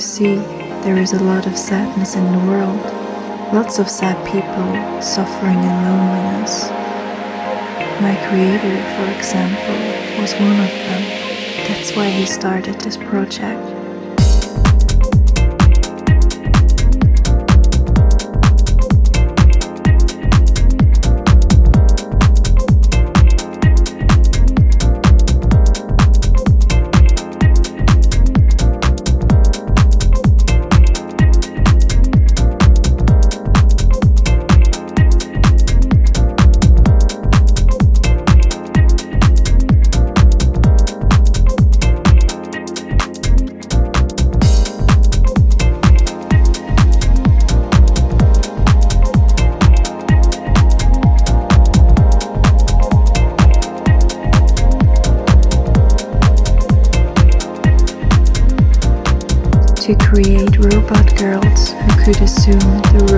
see, there is a lot of sadness in the world. Lots of sad people suffering in loneliness. My creator, for example, was one of them. That's why he started this project. To soon. The